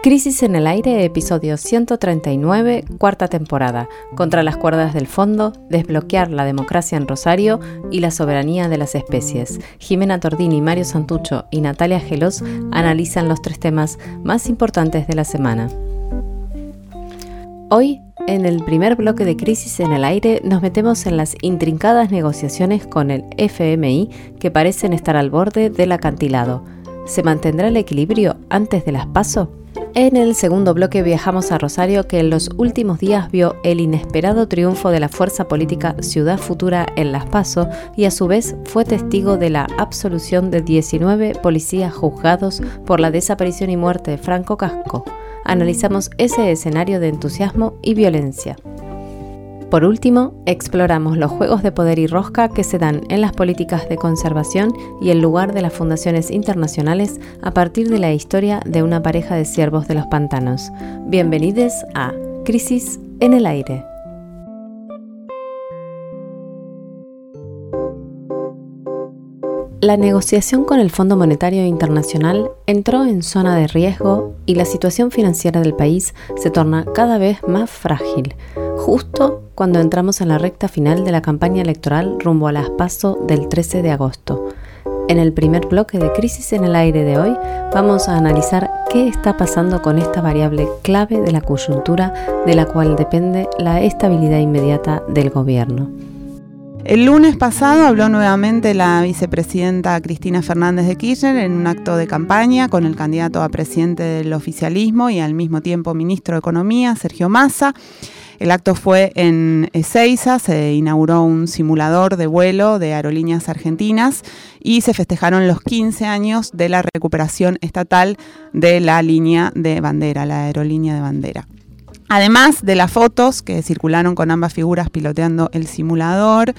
Crisis en el Aire, episodio 139, cuarta temporada. Contra las cuerdas del fondo, desbloquear la democracia en Rosario y la soberanía de las especies. Jimena Tordini, Mario Santucho y Natalia Gelos analizan los tres temas más importantes de la semana. Hoy, en el primer bloque de Crisis en el Aire, nos metemos en las intrincadas negociaciones con el FMI que parecen estar al borde del acantilado. ¿Se mantendrá el equilibrio antes de las PASO? En el segundo bloque viajamos a Rosario que en los últimos días vio el inesperado triunfo de la fuerza política Ciudad Futura en Las Paso y a su vez fue testigo de la absolución de 19 policías juzgados por la desaparición y muerte de Franco Casco. Analizamos ese escenario de entusiasmo y violencia. Por último, exploramos los juegos de poder y rosca que se dan en las políticas de conservación y el lugar de las fundaciones internacionales a partir de la historia de una pareja de siervos de los pantanos. Bienvenidos a Crisis en el Aire. La negociación con el Fondo Monetario Internacional entró en zona de riesgo y la situación financiera del país se torna cada vez más frágil, justo cuando entramos en la recta final de la campaña electoral rumbo a las del 13 de agosto. En el primer bloque de Crisis en el Aire de hoy vamos a analizar qué está pasando con esta variable clave de la coyuntura de la cual depende la estabilidad inmediata del gobierno. El lunes pasado habló nuevamente la vicepresidenta Cristina Fernández de Kirchner en un acto de campaña con el candidato a presidente del oficialismo y al mismo tiempo ministro de Economía, Sergio Massa. El acto fue en Ezeiza, se inauguró un simulador de vuelo de aerolíneas argentinas y se festejaron los 15 años de la recuperación estatal de la línea de bandera, la aerolínea de bandera. Además de las fotos que circularon con ambas figuras piloteando el simulador,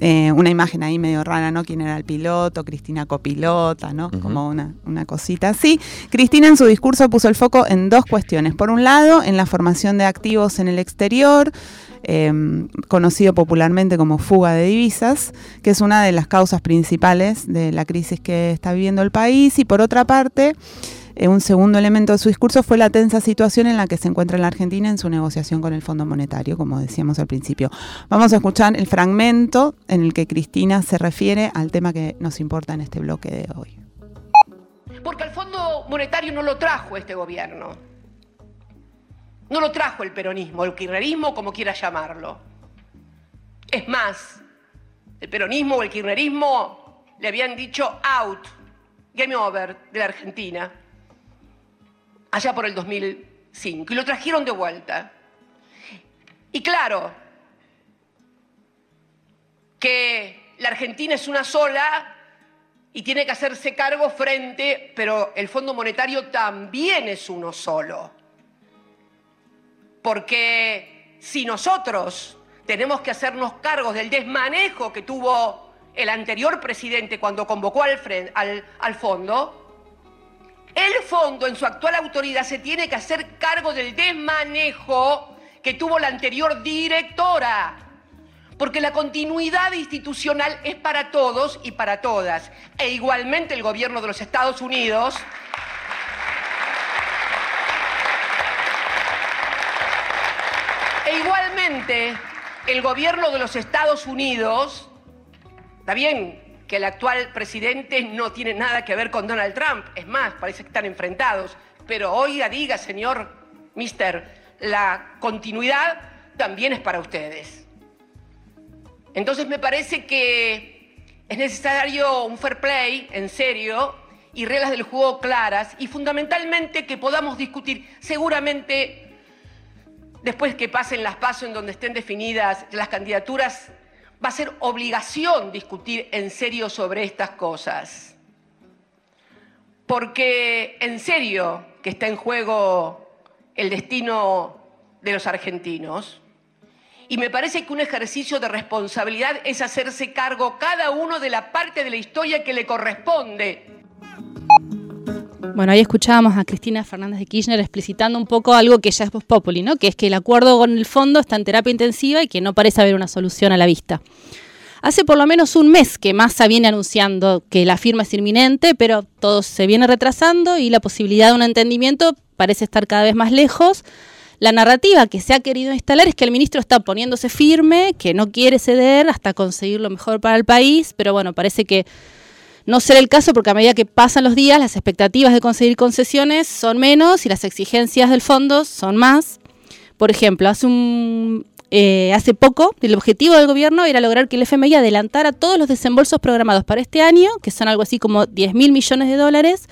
eh, una imagen ahí medio rara, ¿no? ¿Quién era el piloto? Cristina copilota, ¿no? Como una, una, cosita así. Cristina en su discurso puso el foco en dos cuestiones. Por un lado, en la formación de activos en el exterior, em, conocido popularmente como fuga de divisas, que es una de las causas principales de la crisis que está viviendo el país. Y por otra parte, eh, un segundo elemento de su discurso fue la tensa situación en la que se encuentra la Argentina en su negociación con el Fondo Monetario, como decíamos al principio. Vamos a escuchar el fragmento en el que Cristina se refiere al tema que nos importa en este bloque de hoy. Porque el Fondo Monetario no lo trajo este gobierno. No lo trajo el peronismo, el kirchnerismo, como quiera llamarlo. Es más, el peronismo o el kirchnerismo le habían dicho out, game over de la Argentina allá por el 2005, y lo trajeron de vuelta. Y claro, que la Argentina es una sola y tiene que hacerse cargo frente, pero el Fondo Monetario también es uno solo. Porque si nosotros tenemos que hacernos cargos del desmanejo que tuvo el anterior presidente cuando convocó al, al, al fondo, el fondo en su actual autoridad se tiene que hacer cargo del desmanejo que tuvo la anterior directora. Porque la continuidad institucional es para todos y para todas. E igualmente el gobierno de los Estados Unidos E igualmente el gobierno de los Estados Unidos, está bien, que el actual presidente no tiene nada que ver con Donald Trump. Es más, parece que están enfrentados. Pero oiga, diga, señor Mister, la continuidad también es para ustedes. Entonces me parece que es necesario un fair play, en serio, y reglas del juego claras, y fundamentalmente que podamos discutir, seguramente después que pasen las pasos en donde estén definidas las candidaturas va a ser obligación discutir en serio sobre estas cosas. Porque en serio que está en juego el destino de los argentinos. Y me parece que un ejercicio de responsabilidad es hacerse cargo cada uno de la parte de la historia que le corresponde bueno, ahí escuchábamos a Cristina Fernández de Kirchner explicitando un poco algo que ya es post populi. Que es que el acuerdo con el fondo está en terapia intensiva y que no parece haber una solución a la vista. Hace por lo menos un mes que Massa viene anunciando que la firma es inminente, pero todo se viene retrasando y la posibilidad de un entendimiento parece estar cada vez más lejos. La narrativa que se ha querido instalar es que el ministro está poniéndose firme, que no quiere ceder hasta conseguir lo mejor para el país, pero bueno, parece que no será el caso porque a medida que pasan los días, las expectativas de conseguir concesiones son menos y las exigencias del fondo son más. Por ejemplo, hace un, eh, hace poco, el objetivo del gobierno era lograr que el FMI adelantara todos los desembolsos programados para este año, que son algo así como 10 mil millones de dólares,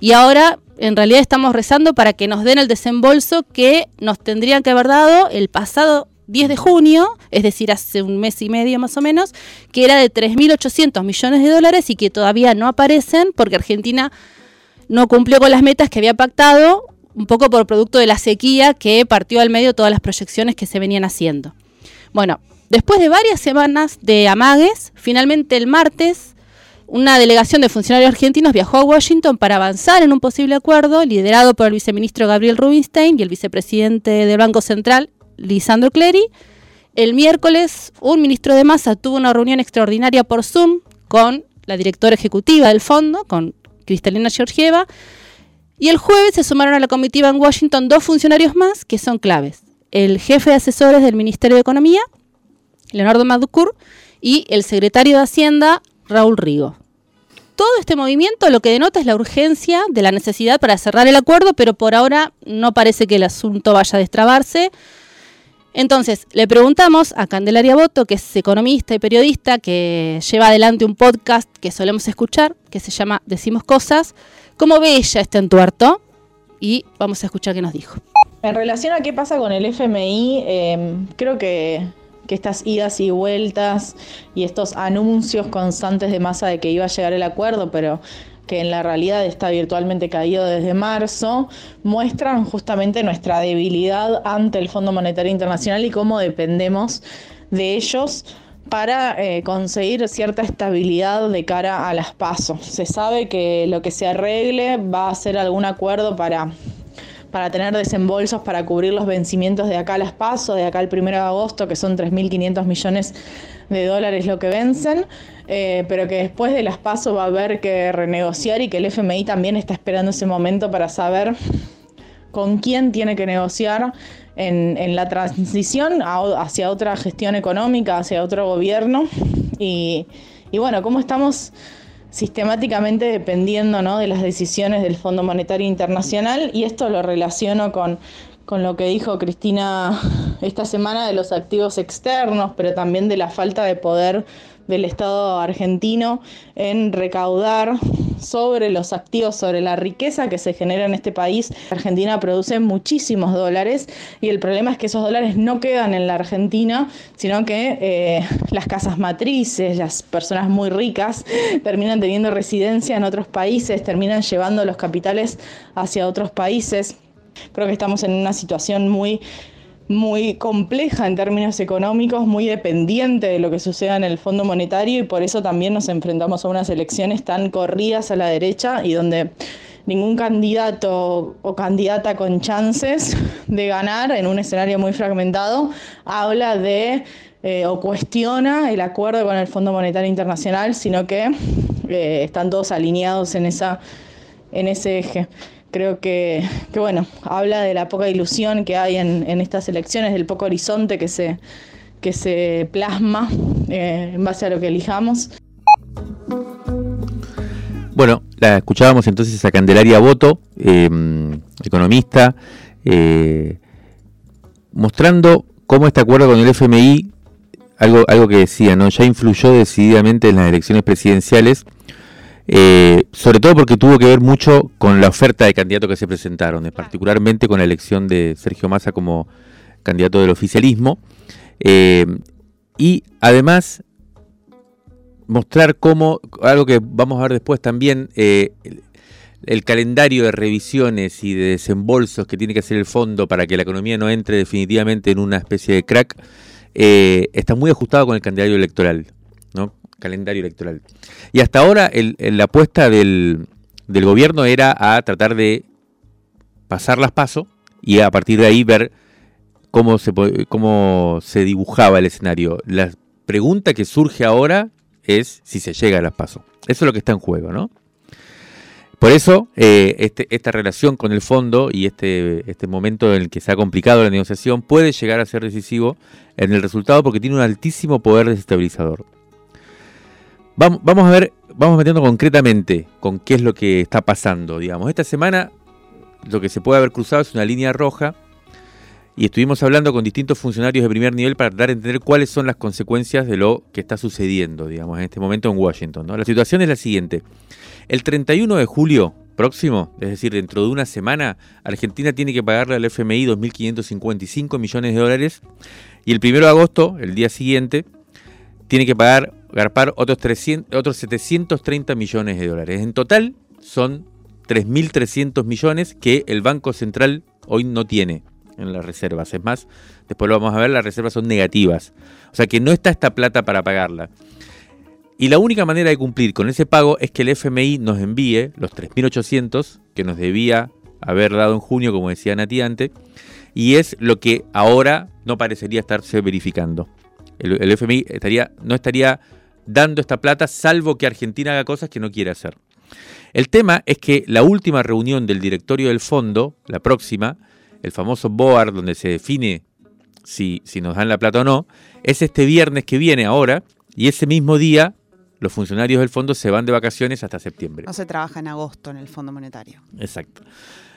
y ahora en realidad estamos rezando para que nos den el desembolso que nos tendrían que haber dado el pasado 10 de junio, es decir, hace un mes y medio más o menos, que era de 3.800 millones de dólares y que todavía no aparecen porque Argentina no cumplió con las metas que había pactado un poco por producto de la sequía que partió al medio todas las proyecciones que se venían haciendo. Bueno, después de varias semanas de amagues, finalmente el martes una delegación de funcionarios argentinos viajó a Washington para avanzar en un posible acuerdo liderado por el viceministro Gabriel Rubinstein y el vicepresidente del Banco Central, Lisandro Clery. El miércoles, un ministro de masa tuvo una reunión extraordinaria por Zoom con la directora ejecutiva del fondo, con Cristalina Georgieva, y el jueves se sumaron a la comitiva en Washington dos funcionarios más que son claves. El jefe de asesores del Ministerio de Economía, Leonardo Maducur, y el secretario de Hacienda, Raúl Rigo. Todo este movimiento lo que denota es la urgencia de la necesidad para cerrar el acuerdo, pero por ahora no parece que el asunto vaya a destrabarse. Entonces, le preguntamos a Candelaria Boto, que es economista y periodista, que lleva adelante un podcast que solemos escuchar, que se llama Decimos Cosas, ¿cómo ve ella este entuerto? Y vamos a escuchar qué nos dijo. En relación a qué pasa con el FMI, em, creo que, que, estas idas y vueltas y estos anuncios constantes de masa de que iba a llegar el acuerdo, pero que en la realidad está virtualmente caído desde marzo, muestran justamente nuestra debilidad ante el Fondo Monetario Internacional y cómo dependemos de ellos para eh, conseguir cierta estabilidad de cara a las pasos. Se sabe que lo que se arregle va a ser algún acuerdo para, para tener desembolsos para cubrir los vencimientos de acá a las pasos, de acá al 1 de agosto, que son 3.500 millones de dólares lo que vencen. Eh, pero que después de las pasos va a haber que renegociar y que el FMI también está esperando ese momento para saber con quién tiene que negociar en, la transición hacia otra gestión económica, hacia otro gobierno. Y, bueno, cómo estamos sistemáticamente dependiendo de las decisiones del Fondo Monetario Internacional y esto lo relaciono con, con lo que dijo Cristina esta semana de los activos externos, pero también de la falta de poder del Estado argentino en recaudar sobre los activos, sobre la riqueza que se genera en este país. Argentina produce muchísimos dólares y el problema es que esos dólares no quedan en la Argentina, sino que eh, las casas matrices, las personas muy ricas, terminan teniendo residencia en otros países, terminan llevando los capitales hacia otros países. Creo que estamos en una situación muy muy compleja en términos económicos, muy dependiente de lo que suceda en el Fondo Monetario y por eso también nos enfrentamos a unas elecciones tan corridas a la derecha y donde ningún candidato o candidata con chances de ganar en un escenario muy fragmentado habla de eh, o cuestiona el acuerdo con el Fondo Monetario Internacional, sino que eh, están todos alineados en, esa, en ese eje creo que, bueno, habla de la poca ilusión que hay en, estas elecciones, del poco horizonte que se, que se plasma eh, en base a lo que elijamos. Bueno, la escuchábamos entonces a Candelaria Boto, em, economista, eh, mostrando cómo este acuerdo con el FMI, algo, algo que decía, ¿no? ya influyó decididamente en las elecciones presidenciales eh, sobre todo porque tuvo que ver mucho con la oferta de candidatos que se presentaron, eh, particularmente con la elección de Sergio Massa como candidato del oficialismo. Eh, y además mostrar cómo, algo que vamos a ver después también, el, el, calendario de revisiones y de desembolsos que tiene que hacer el fondo para que la economía no entre definitivamente en una especie de crack, está muy ajustado con el calendario electoral. Calendario electoral. Y hasta ahora la apuesta del, gobierno era a tratar de pasar las pasos y a partir de ahí ver cómo se, cómo se dibujaba el escenario. Las pregunta que surge ahora es si se llega a las pasos. Eso es lo que está en juego, ¿no? Por eso, eh, este, esta relación con el fondo y este, este momento en el que se ha complicado la negociación puede llegar a ser decisivo en el resultado porque tiene un altísimo poder desestabilizador. Vamos, a ver, vamos metiendo concretamente con qué es lo que está pasando. Digamos, esta semana lo que se puede haber cruzado es una línea roja y estuvimos hablando con distintos funcionarios de primer nivel para dar a entender cuáles son las consecuencias de lo que está sucediendo, digamos, en este momento en Washington. La situación es la siguiente. El 31 de julio próximo, es decir, dentro de una semana, Argentina tiene que pagarle al FMI 2.555 millones de dólares y el 1 de agosto, el día siguiente, tiene que pagar, garpar otros, 300, otros 730 millones de dólares. En total son 3.300 millones que el Banco Central hoy no tiene en las reservas. Es más, después lo vamos a ver, las reservas son negativas. O sea que no está esta plata para pagarla. Y la única manera de cumplir con ese pago es que el FMI nos envíe los 3.800 que nos debía haber dado en junio, como decía Nati antes, y es lo que ahora no parecería estarse verificando. El, el, FMI estaría, no estaría dando esta plata salvo que Argentina haga cosas que no quiere hacer. El tema es que la última reunión del directorio del fondo, la próxima, el famoso BOAR, donde se define si, si nos dan la plata o no, es este viernes que viene ahora, y ese mismo día los funcionarios del fondo se van de vacaciones hasta septiembre. No se trabaja en agosto en el Fondo Monetario. Exacto.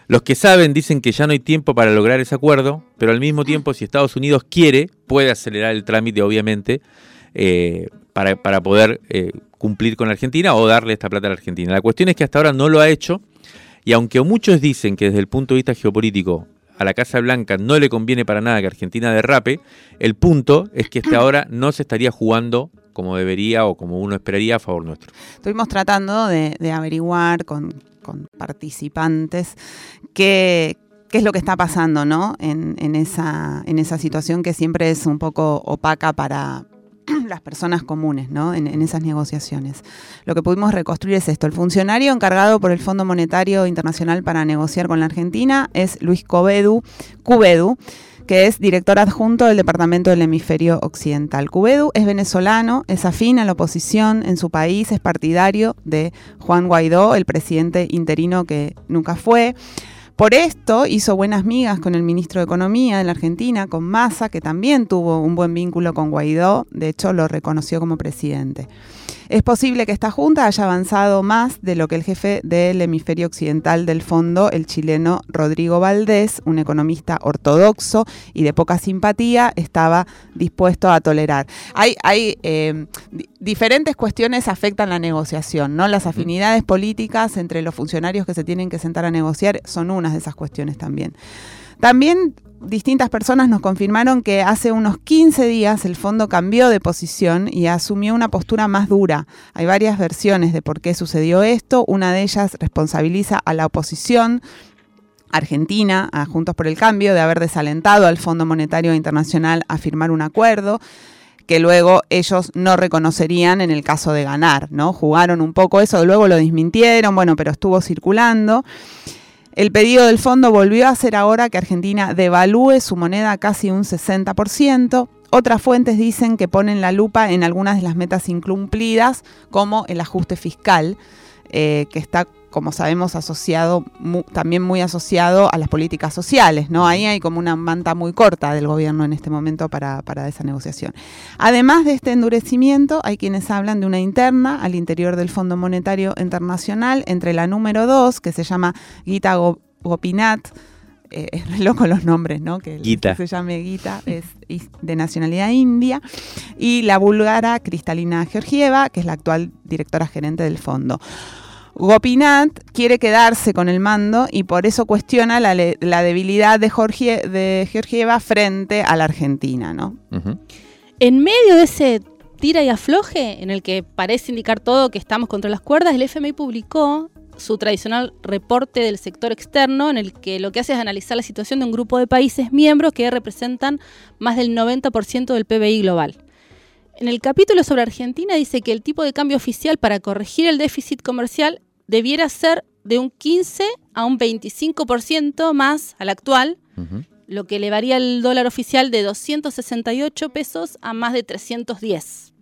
Los que saben dicen que ya no hay tiempo para lograr ese acuerdo, pero al mismo tiempo, si Estados Unidos quiere, puede acelerar el trámite, obviamente, eh, para, poder eh, cumplir con Argentina o darle esta plata a la Argentina. La cuestión es que hasta ahora no lo ha hecho, y aunque muchos dicen que desde el punto de vista geopolítico a la Casa Blanca no le conviene para nada que Argentina derrape, el punto es que hasta ahora no se estaría jugando como debería o como uno esperaría a favor nuestro. Estuvimos tratando de, averiguar con, participantes qué, es lo que está pasando ¿no? en esa situación que siempre es un poco opaca para las personas comunes ¿no? en, en, esas negociaciones. Lo que pudimos reconstruir es esto. El funcionario encargado por el Fondo Monetario Internacional para negociar con la Argentina es Luis Cobedu, Cubedu, que es director adjunto del Departamento del Hemisferio Occidental. Cubedu es venezolano, es afín a la oposición en su país, es partidario de Juan Guaidó, el presidente interino que nunca fue. Por esto hizo buenas migas con el ministro de Economía de la Argentina, con Massa, que también tuvo un buen vínculo con Guaidó, de hecho lo reconoció como presidente. Es posible que esta junta haya avanzado más de lo que el jefe del hemisferio occidental del fondo, el chileno Rodrigo Valdés, un economista ortodoxo y de poca simpatía, estaba dispuesto a tolerar. Hay, hay eh, diferentes cuestiones afectan la negociación, ¿no? Las afinidades políticas entre los funcionarios que se tienen que sentar a negociar son unas de esas cuestiones también. También distintas personas nos confirmaron que hace unos 15 días el fondo cambió de posición y asumió una postura más dura. Hay varias versiones de por qué sucedió esto. Una de ellas responsabiliza a la oposición argentina, a Juntos por el Cambio, de haber desalentado al Fondo Monetario Internacional a firmar un acuerdo que luego ellos no reconocerían en el caso de ganar, ¿no? Jugaron un poco eso, luego lo desmintieron, bueno, pero estuvo circulando. El pedido del fondo volvió a hacer ahora que Argentina devalúe su moneda casi un 60%. Otras fuentes dicen que ponen la lupa en algunas de las metas incumplidas, como el ajuste fiscal, eh, que está, como sabemos, asociado mu también muy asociado a las políticas sociales. ¿no? Ahí hay como una manta muy corta del gobierno en este momento para, para esa negociación. Además de este endurecimiento, hay quienes hablan de una interna al interior del Fondo Monetario Internacional entre la número 2, que se llama Gita Gopinath, eh, es re loco los nombres, ¿no? Que, Gita. que se llame Gita, es de nacionalidad india, y la búlgara Cristalina Georgieva, que es la actual directora gerente del fondo. Gopinath quiere quedarse con el mando y por eso cuestiona la, la debilidad de, Jorge, de, Georgieva frente a la Argentina, ¿no? Uh -huh. En medio de ese tira y afloje, en el que parece indicar todo que estamos contra las cuerdas, el FMI publicó su tradicional reporte del sector externo, en el que lo que hace es analizar la situación de un grupo de países miembros que representan más del 90% del PBI global. En el capítulo sobre Argentina dice que el tipo de cambio oficial para corregir el déficit comercial debiera ser de un 15 a un 25% más al actual, uh -huh. lo que elevaría el dólar oficial de 268 pesos a más de 310.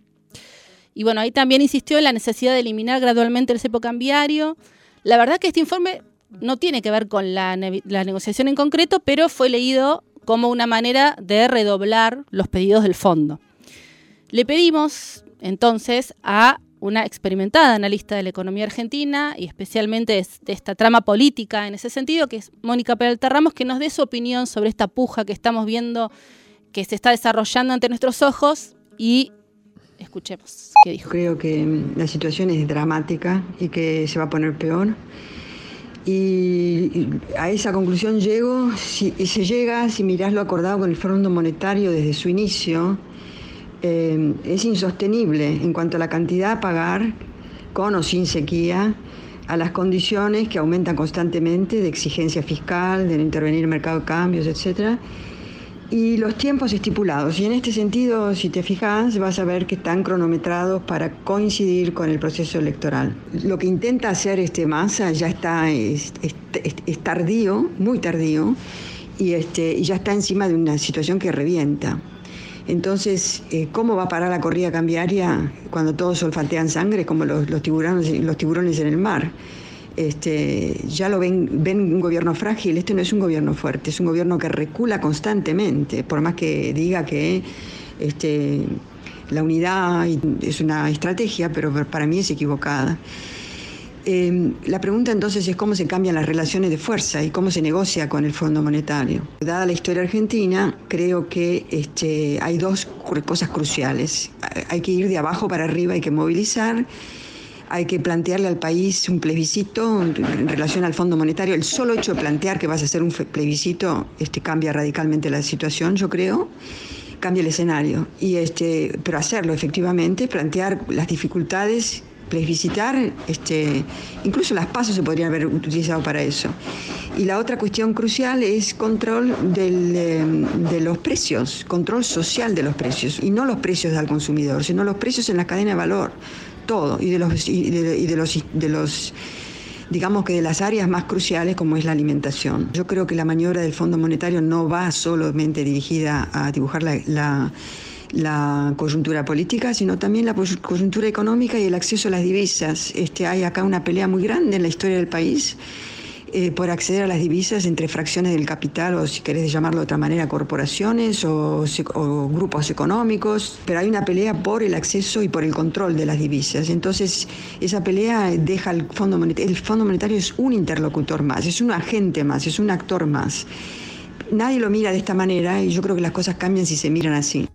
Y bueno, ahí también insistió en la necesidad de eliminar gradualmente el cepo cambiario. La verdad que este informe no tiene que ver con la, la negociación en concreto, pero fue leído como una manera de redoblar los pedidos del fondo. Le pedimos entonces a una experimentada analista de la economía argentina y especialmente de esta trama política en ese sentido, que es Mónica Peralta Ramos, que nos dé su opinión sobre esta puja que estamos viendo que se está desarrollando ante nuestros ojos y escuchemos qué dijo. Creo que la situación es dramática y que se va a poner peor. Y a esa conclusión llego, si, se llega, si mirás lo acordado con el Fondo Monetario desde su inicio, eh, es insostenible en cuanto a la cantidad a pagar, con o sin sequía, a las condiciones que aumentan constantemente de exigencia fiscal, de intervenir en mercado de cambios, etc. Y los tiempos estipulados. Y en este sentido, si te fijas, vas a ver que están cronometrados para coincidir con el proceso electoral. Lo que intenta hacer este Massa ya está es, tardío, muy tardío, y, este, y ya está encima de una situación que revienta. Entonces, eh, ¿cómo va a parar la corrida cambiaria cuando todos olfatean sangre como los, tiburones, los tiburones en el mar? Este, ya lo ven, ven un gobierno frágil, este no es un gobierno fuerte, es un gobierno que recula constantemente, por más que diga que este, la unidad es una estrategia, pero para mí es equivocada. Em, la pregunta entonces es cómo se cambian las relaciones de fuerza y cómo se negocia con el Fondo Monetario. Dada la historia argentina, creo que este, hay dos cosas cruciales. Hay que ir de abajo para arriba, hay que movilizar hay que plantearle al país un plebiscito en relación al Fondo Monetario. El solo hecho de plantear que vas a hacer un plebiscito este, cambia radicalmente la situación, yo creo, cambia el escenario. Y este, pero hacerlo efectivamente, plantear las dificultades plebiscitar, este, incluso las pasos se podrían haber utilizado para eso. Y la otra cuestión crucial es control em, de los precios, control social de los precios, y no los precios al consumidor, sino los precios en la cadena de valor, todo, y de los, y de, los, de los digamos que de las áreas más cruciales como es la alimentación. Yo creo que la maniobra del Fondo Monetario no va solamente dirigida a dibujar la coyuntura política, sino también la coyuntura económica y el acceso a las divisas. Este, hay acá una pelea muy grande en la historia del país eh, por acceder a las divisas entre fracciones del capital o, si querés llamarlo de otra manera, corporaciones o, grupos económicos, pero hay una pelea por el acceso y por el control de las divisas. Entonces, esa pelea deja al Fondo Monetario. El Fondo Monetario es un interlocutor más, es un agente más, es un actor más. Nadie lo mira de esta manera y yo creo que las cosas cambian si se miran así.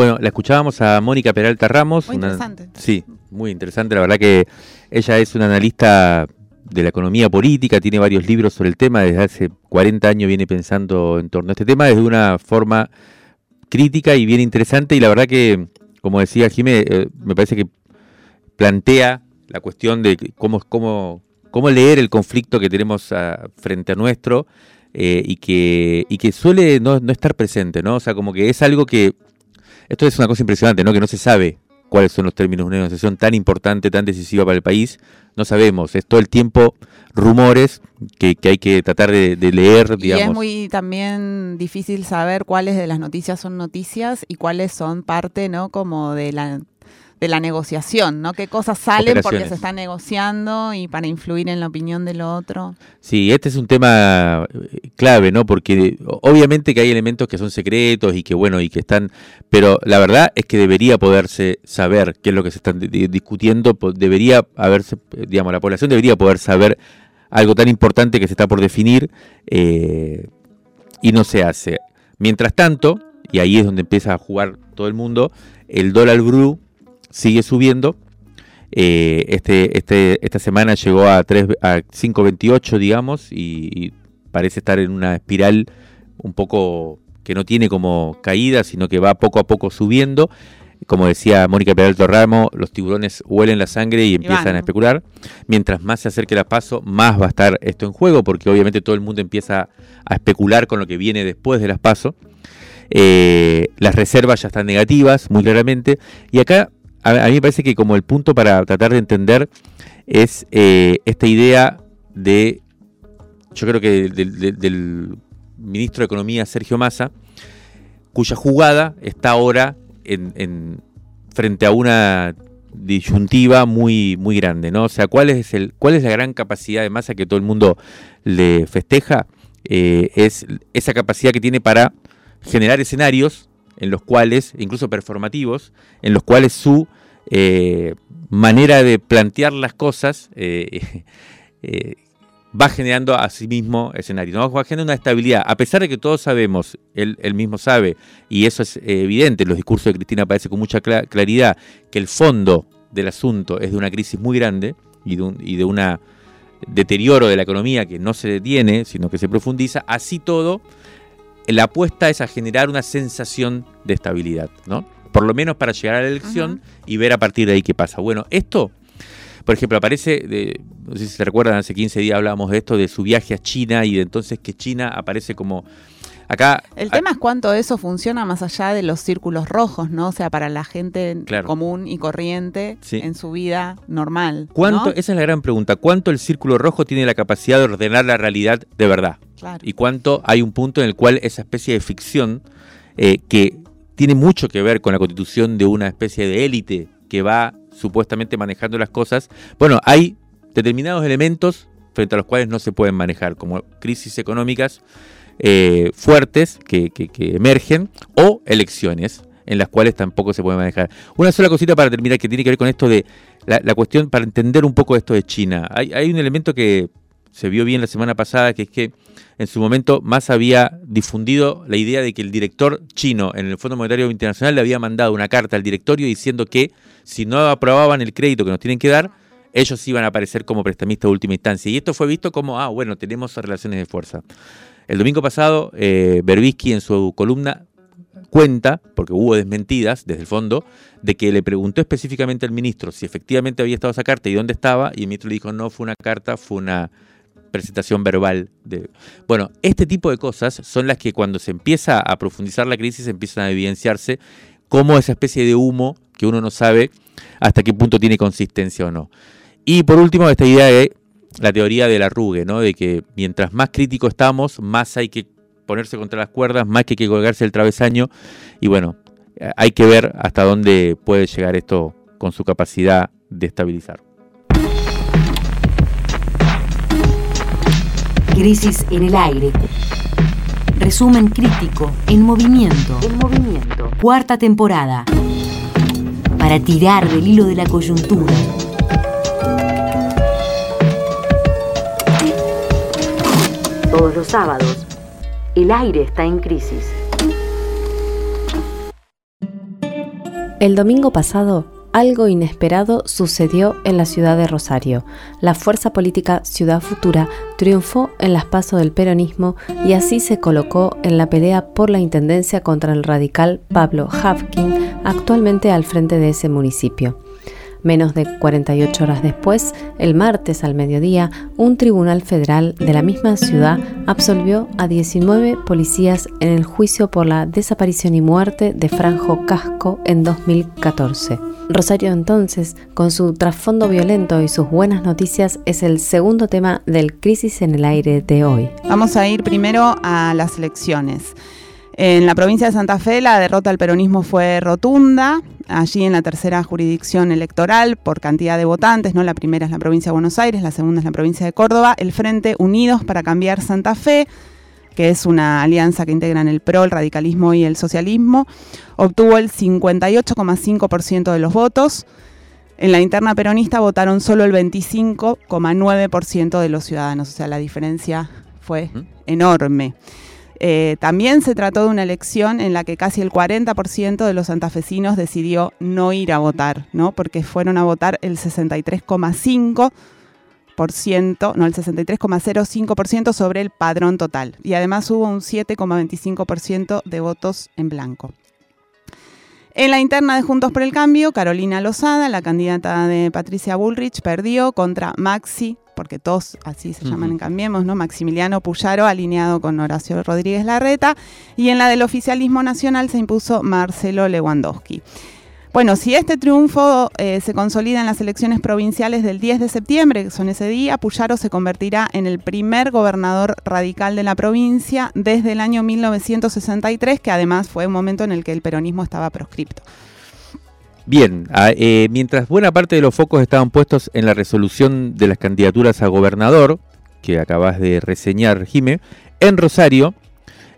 Bueno, la escuchábamos a Mónica Peralta Ramos. Muy interesante. Sí, muy interesante. La verdad que ella es una analista de la economía política, tiene varios libros sobre el tema, desde hace 40 años viene pensando en torno a este tema desde una forma crítica y bien interesante y la verdad que, como decía Jiménez, eh, me parece que plantea la cuestión de cómo, cómo, cómo leer el conflicto que tenemos frente a nuestro eh, y, que, y que suele no, no estar presente, ¿no? O sea, como que es algo que esto es una cosa impresionante, ¿no? Que no se sabe cuáles son los términos de una negociación tan importante, tan decisiva para el país. No sabemos, es todo el tiempo rumores que, hay que tratar de, leer, digamos. Y es muy también difícil saber cuáles de las noticias son noticias y cuáles son parte, ¿no? Como de la de la negociación, ¿no? ¿Qué cosas salen porque se está negociando y para influir en la opinión del otro? Sí, este es un tema eh, clave, ¿no? Porque obviamente que hay elementos que son secretos y que, bueno, y que están... Pero la verdad es que debería poderse saber qué es lo que se está discutiendo, debería haberse, digamos, la población debería poder saber algo tan importante que se está por definir eh, y no se hace. Mientras tanto, y ahí es donde empieza a jugar todo el mundo, el dólar blue sigue subiendo. Eh, este, este, esta semana llegó a, a 5.28, digamos, y, parece estar en una espiral un poco que no tiene como caída, sino que va poco a poco subiendo. Como decía Mónica Peralto Ramo, los tiburones huelen la sangre y empiezan a especular. Mientras más se acerque la paso, más va a estar esto en juego, porque obviamente todo el mundo empieza a especular con lo que viene después de las pasos. Eh, las reservas ya están negativas, muy claramente. Y acá a, mí me parece que como el punto para tratar de entender es eh, esta idea de yo creo que del, ministro de Economía Sergio Massa, cuya jugada está ahora en, frente a una disyuntiva muy, muy grande, ¿no? O sea, ¿cuál es, el, ¿cuál es la gran capacidad de Massa que todo el mundo le festeja? Eh, es esa capacidad que tiene para generar escenarios en los cuales, incluso performativos, en los cuales su eh, manera de plantear las cosas eh, va generando a sí mismo escenario, ¿no? va generando una estabilidad, a pesar de que todos sabemos, él, mismo sabe, y eso es evidente, los discursos de Cristina parece con mucha claridad, que el fondo del asunto es de una crisis muy grande y de, un, y de una deterioro de la economía que no se detiene, sino que se profundiza, así todo, la apuesta es a generar una sensación de estabilidad, ¿no? Por lo menos para llegar a la elección y ver a partir de ahí qué pasa. Bueno, esto, por ejemplo, aparece, de, no sé si se recuerdan, hace 15 días hablábamos de esto, de su viaje a China y de entonces que China aparece como Acá, el tema es cuánto eso funciona más allá de los círculos rojos, ¿no? O sea, para la gente común y corriente en su vida normal. ¿Cuánto, Esa es la gran pregunta. ¿Cuánto el círculo rojo tiene la capacidad de ordenar la realidad de verdad? Y cuánto hay un punto en el cual esa especie de ficción eh, que tiene mucho que ver con la constitución de una especie de élite que va supuestamente manejando las cosas. Bueno, hay determinados elementos frente a los cuales no se pueden manejar, como crisis económicas eh, fuertes que, emergen o elecciones en las cuales tampoco se puede manejar. Una sola cosita para terminar que tiene que ver con esto de la, cuestión, para entender un poco esto de China. Hay, un elemento que se vio bien la semana pasada, que es que en su momento más había difundido la idea de que el director chino en el Fondo Monetario Internacional le había mandado una carta al directorio diciendo que si no aprobaban el crédito que nos tienen que dar, ellos iban a aparecer como prestamistas de última instancia. Y esto fue visto como, ah, bueno, tenemos relaciones de fuerza. El domingo pasado, eh, Berbisky en su columna cuenta, porque hubo desmentidas desde el fondo, de que le preguntó específicamente al ministro si efectivamente había estado esa carta y dónde estaba, y el ministro le dijo, no fue una carta, fue una presentación verbal. De... Bueno, este tipo de cosas son las que cuando se empieza a profundizar la crisis empiezan a evidenciarse como esa especie de humo que uno no sabe hasta qué punto tiene consistencia o no. Y por último, esta idea de la teoría del arrugue, ¿no? De que mientras más crítico estamos, más hay que ponerse contra las cuerdas, más que hay que colgarse el travesaño. Y bueno, hay que ver hasta dónde puede llegar esto con su capacidad de estabilizar. Crisis en el aire. Resumen crítico en movimiento. En movimiento. Cuarta temporada. Para tirar del hilo de la coyuntura todos los sábados. El aire está en crisis. El domingo pasado, algo inesperado sucedió en la ciudad de Rosario. La fuerza política Ciudad Futura triunfó en las pasos del peronismo y así se colocó en la pelea por la intendencia contra el radical Pablo Hafkin, actualmente al frente de ese municipio. Menos de 48 horas después, el martes al mediodía, un tribunal federal de la misma ciudad absolvió a 19 policías en el juicio por la desaparición y muerte de Franjo Casco en 2014. Rosario entonces, con su trasfondo violento y sus buenas noticias, es el segundo tema del Crisis en el Aire de hoy. Vamos a ir primero a las elecciones. En la provincia de Santa Fe la derrota del peronismo fue rotunda, allí en la tercera jurisdicción electoral por cantidad de votantes, ¿no? La primera es la provincia de Buenos Aires, la segunda es la provincia de Córdoba, el Frente Unidos para Cambiar Santa Fe, que es una alianza que integran el PRO, el radicalismo y el socialismo, obtuvo el 58,5% de los votos. En la interna peronista votaron solo el 25,9% de los ciudadanos, o sea, la diferencia fue enorme. Eh, también se trató de una elección en la que casi el 40% de los santafesinos decidió no ir a votar, ¿no? porque fueron a votar el 63,5%, no, el 63,05% sobre el padrón total. Y además hubo un 7,25% de votos en blanco. En la interna de Juntos por el Cambio, Carolina Lozada, la candidata de Patricia Bullrich, perdió contra Maxi porque todos así se llaman en Cambiemos, ¿no? Maximiliano Puyaro, alineado con Horacio Rodríguez Larreta, y en la del oficialismo nacional se impuso Marcelo Lewandowski. Bueno, si este triunfo eh, se consolida en las elecciones provinciales del 10 de septiembre, que son ese día, Puyaro se convertirá en el primer gobernador radical de la provincia desde el año 1963, que además fue un momento en el que el peronismo estaba proscripto. Bien, eh, mientras buena parte de los focos estaban puestos en la resolución de las candidaturas a gobernador, que acabas de reseñar, Jime, en Rosario,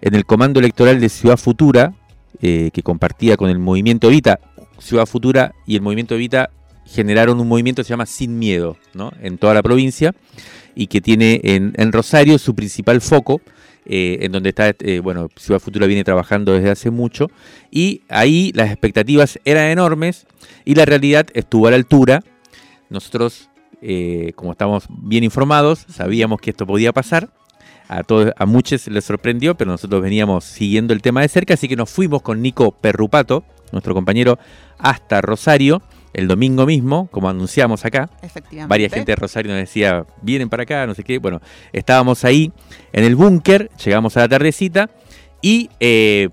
en el comando electoral de Ciudad Futura, eh, que compartía con el movimiento Evita, Ciudad Futura y el movimiento Evita generaron un movimiento que se llama Sin Miedo, ¿no? En toda la provincia y que tiene en, Rosario su principal foco, eh, en donde está, eh, bueno, Ciudad Futura viene trabajando desde hace mucho, y ahí las expectativas eran enormes y la realidad estuvo a la altura. Nosotros, eh, como estamos bien informados, sabíamos que esto podía pasar. A, todos, a muchos les sorprendió, pero nosotros veníamos siguiendo el tema de cerca, así que nos fuimos con Nico Perrupato, nuestro compañero, hasta Rosario el domingo mismo, como anunciamos acá. Efectivamente. Varias gente de Rosario nos decía, vienen para acá, no sé qué. Bueno, estábamos ahí en el búnker, llegamos a la tardecita y eh,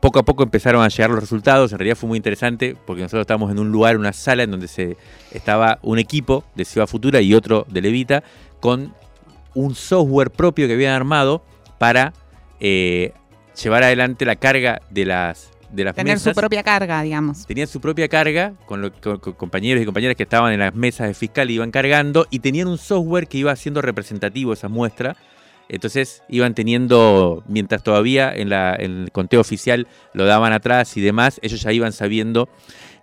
poco a poco empezaron a llegar los resultados. En realidad fue muy interesante porque nosotros estábamos en un lugar, una sala en donde se estaba un equipo de Ciudad Futura y otro de Levita con un software propio que habían armado para eh, llevar adelante la carga de las Tener su propia carga, digamos. Tenían su propia carga con, los compañeros y compañeras que estaban en las mesas de fiscal y iban cargando y tenían un software que iba haciendo representativo esa muestra. Entonces iban teniendo, mientras todavía en, el conteo oficial lo daban atrás y demás, ellos ya iban sabiendo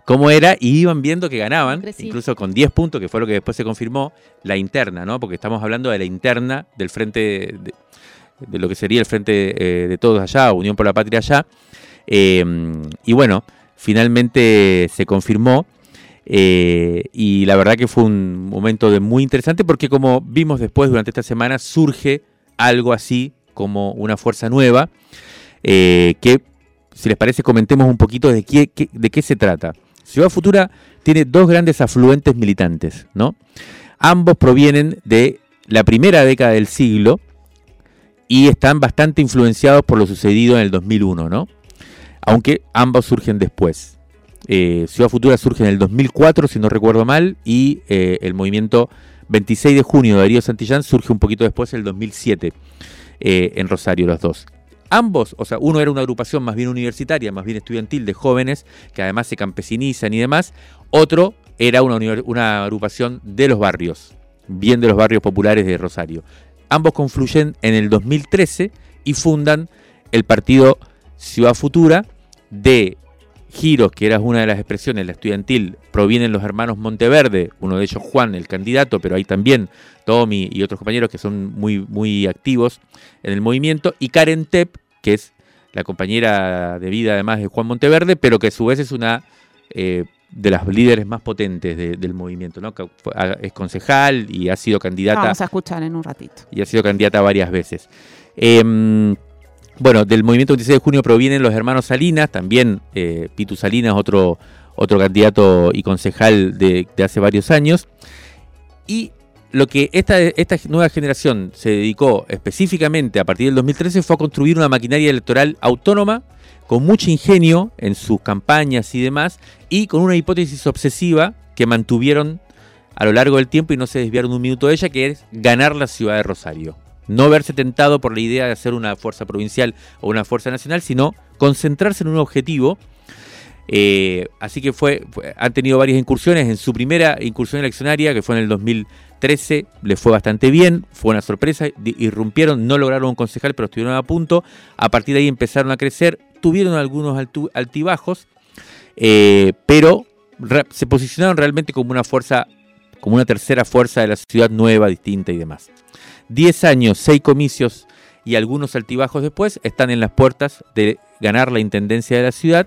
cómo era y iban viendo que ganaban, incluso con 10 puntos, que fue lo que después se confirmó, la interna, ¿no? Porque estamos hablando de la interna del frente, de, lo que sería el frente eh, de todos allá, Unión por la Patria allá, Em, y bueno, finalmente se confirmó. Eh, y la verdad que fue un momento de muy interesante porque como vimos después durante esta semana surge algo así como una fuerza nueva eh, que si les parece comentemos un poquito de qué, de qué se trata. Ciudad Futura tiene dos grandes afluentes militantes, ¿no? Ambos provienen de la primera década del siglo y están bastante influenciados por lo sucedido en el 2001, ¿no? Aunque ambos surgen después. Eh, Ciudad Futura surge en el 2004, si no recuerdo mal, y eh, el movimiento 26 de junio de Darío Santillán surge un poquito después, el 2007, eh, en Rosario, los dos. Ambos, o sea, uno era una agrupación más bien universitaria, más bien estudiantil de jóvenes, que además se campesinizan y demás. Otro era una, una agrupación de los barrios, bien de los barrios populares de Rosario. Ambos confluyen en el 2013 y fundan el partido Ciudad Futura, de giros, que era una de las expresiones, la estudiantil, provienen los hermanos Monteverde, uno de ellos Juan, el candidato, pero hay también Tommy y otros compañeros que son muy, muy activos en el movimiento, y Karen Tep, que es la compañera de vida además de Juan Monteverde, pero que a su vez es una eh, de las líderes más potentes del movimiento, ¿no? es concejal y ha sido candidata. Vamos a escuchar en un ratito. Y ha sido candidata varias veces. Em, bueno, del movimiento 26 de junio provienen los hermanos Salinas, también eh, Pitu Salinas, otro, otro candidato y concejal de, hace varios años. Y lo que esta, esta nueva generación se dedicó específicamente a partir del 2013 fue a construir una maquinaria electoral autónoma, con mucho ingenio en sus campañas y demás, y con una hipótesis obsesiva que mantuvieron a lo largo del tiempo y no se desviaron un minuto de ella, que es ganar la ciudad de Rosario no verse tentado por la idea de hacer una fuerza provincial o una fuerza nacional, sino concentrarse en un objetivo. Eh, así que fue, han tenido varias incursiones. En su primera incursión eleccionaria, que fue en el 2013, le fue bastante bien, fue una sorpresa, irrumpieron, no lograron un concejal, pero estuvieron a punto. A partir de ahí empezaron a crecer, tuvieron algunos altibajos, eh, pero se posicionaron realmente como una fuerza, como una tercera fuerza de la ciudad nueva, distinta y demás. 10 años, 6 comicios y algunos altibajos después, están en las puertas de ganar la intendencia de la ciudad.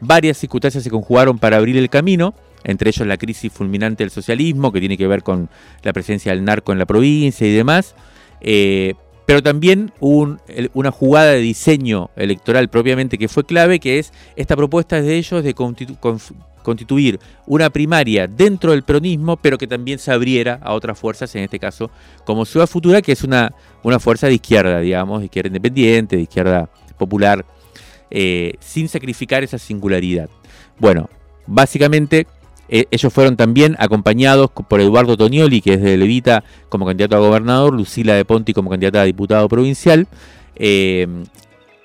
Varias circunstancias se conjugaron para abrir el camino, entre ellos la crisis fulminante del socialismo, que tiene que ver con la presencia del narco en la provincia y demás. Eh, pero también una jugada de diseño electoral propiamente que fue clave, que es esta propuesta de ellos de constituir una primaria dentro del peronismo, pero que también se abriera a otras fuerzas, en este caso como Ciudad Futura, que es una, una fuerza de izquierda, digamos, de izquierda independiente, de izquierda popular, eh, sin sacrificar esa singularidad. Bueno, básicamente eh, ellos fueron también acompañados por Eduardo Tonioli, que es de Levita como candidato a gobernador, Lucila de Ponti como candidata a diputado provincial. Eh,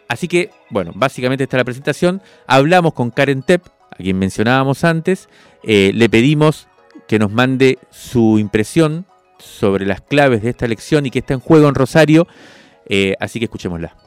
así que, bueno, básicamente está la presentación. Hablamos con Karen Tepp, a quien mencionábamos antes. Eh, le pedimos que nos mande su impresión sobre las claves de esta elección y que está en juego en Rosario. así que escuchémosla.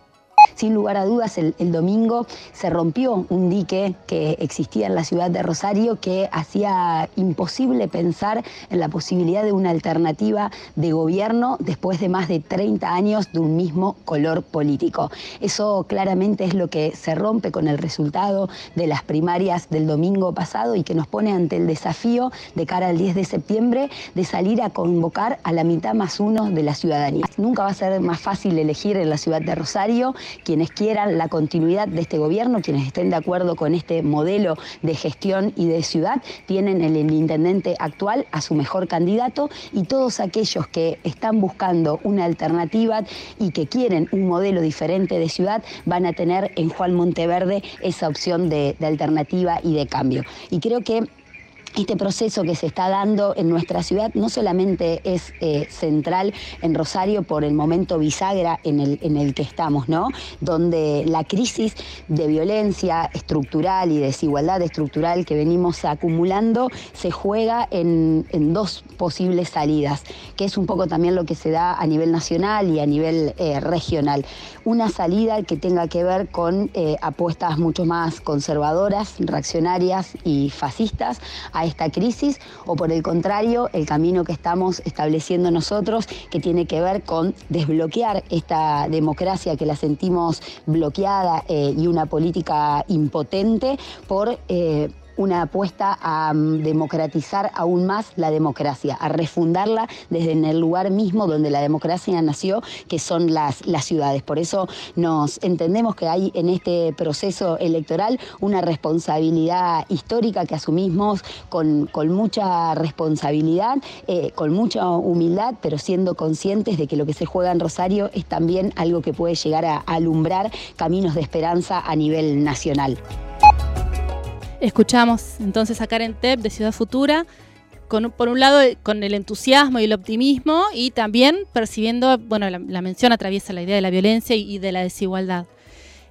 Sin lugar a dudas, el, domingo se rompió un dique que existía en la ciudad de Rosario que hacía imposible pensar en la posibilidad de una alternativa de gobierno después de más de 30 años de un mismo color político. Eso claramente es lo que se rompe con el resultado de las primarias del domingo pasado y que nos pone ante el desafío de cara al 10 de septiembre de salir a convocar a la mitad más uno de la ciudadanía. Nunca va a ser más fácil elegir en la ciudad de Rosario quienes quieran la continuidad de este gobierno, quienes estén de acuerdo con este modelo de gestión y de ciudad, tienen el, intendente actual a su mejor candidato y todos aquellos que están buscando una alternativa y que quieren un modelo diferente de ciudad van a tener en Juan Monteverde esa opción de, de alternativa y de cambio. Y creo que este proceso que se está dando en nuestra ciudad no solamente es eh, central en Rosario por el momento bisagra en el, en el que estamos, ¿no? Donde la crisis de violencia estructural y desigualdad estructural que venimos acumulando se juega en, dos posibles salidas, que es un poco también lo que se da a nivel nacional y a nivel eh, regional. Una salida que tenga que ver con eh, apuestas mucho más conservadoras, reaccionarias y fascistas esta crisis o por el contrario el camino que estamos estableciendo nosotros que tiene que ver con desbloquear esta democracia que la sentimos bloqueada eh, y una política impotente por eh, una apuesta a mm, democratizar aún más la democracia, a refundarla desde en el lugar mismo donde la democracia nació, que son las, las ciudades. Por eso nos entendemos que hay en este proceso electoral una responsabilidad histórica que asumimos con, con mucha responsabilidad, eh, con mucha humildad, pero siendo conscientes de que lo que se juega en Rosario es también algo que puede llegar a alumbrar caminos de esperanza a nivel nacional. Escuchamos entonces a Karen Tepp de Ciudad Futura, con, por un lado con el entusiasmo y el optimismo y también percibiendo, bueno, la, mención atraviesa la idea de la violencia y, de la desigualdad.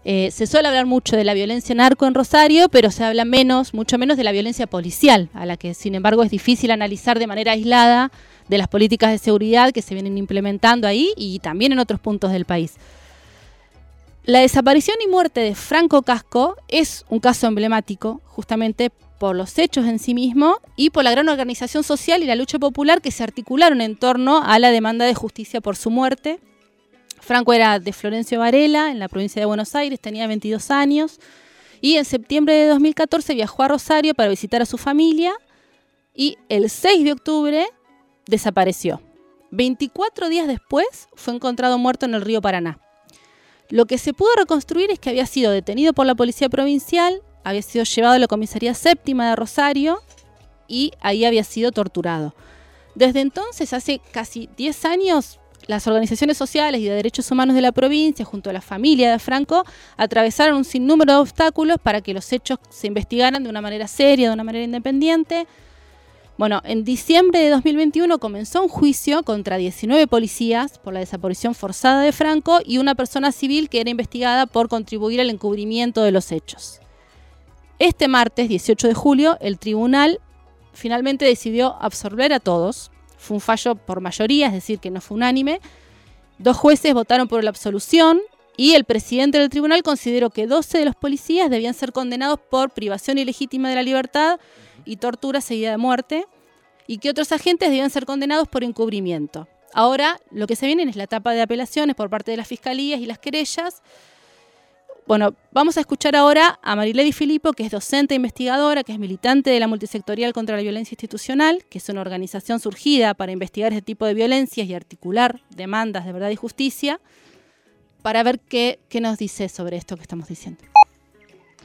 Eh, se suele hablar mucho de la violencia narco en Rosario, pero se habla menos, mucho menos de la violencia policial, a la que sin embargo es difícil analizar de manera aislada de las políticas de seguridad que se vienen implementando ahí y también en otros puntos del país. La desaparición y muerte de Franco Casco es un caso emblemático, justamente por los hechos en sí mismo y por la gran organización social y la lucha popular que se articularon en torno a la demanda de justicia por su muerte. Franco era de Florencio Varela, en la provincia de Buenos Aires, tenía 22 años y en septiembre de 2014 viajó a Rosario para visitar a su familia y el 6 de octubre desapareció. 24 días después fue encontrado muerto en el río Paraná. Lo que se pudo reconstruir es que había sido detenido por la policía provincial, había sido llevado a la comisaría séptima de Rosario y ahí había sido torturado. Desde entonces, hace casi 10 años, las organizaciones sociales y de derechos humanos de la provincia, junto a la familia de Franco, atravesaron un sinnúmero de obstáculos para que los hechos se investigaran de una manera seria, de una manera independiente, bueno, en diciembre de 2021 comenzó un juicio contra 19 policías por la desaparición forzada de Franco y una persona civil que era investigada por contribuir al encubrimiento de los hechos. Este martes, 18 de julio, el tribunal finalmente decidió absorber a todos. Fue un fallo por mayoría, es decir, que no fue unánime. Dos jueces votaron por la absolución y el presidente del tribunal consideró que 12 de los policías debían ser condenados por privación ilegítima de la libertad y tortura seguida de muerte, y que otros agentes debían ser condenados por encubrimiento. Ahora lo que se viene es la etapa de apelaciones por parte de las fiscalías y las querellas. Bueno, vamos a escuchar ahora a Marilady Filippo, que es docente e investigadora, que es militante de la Multisectorial contra la Violencia Institucional, que es una organización surgida para investigar este tipo de violencias y articular demandas de verdad y justicia, para ver qué, qué nos dice sobre esto que estamos diciendo.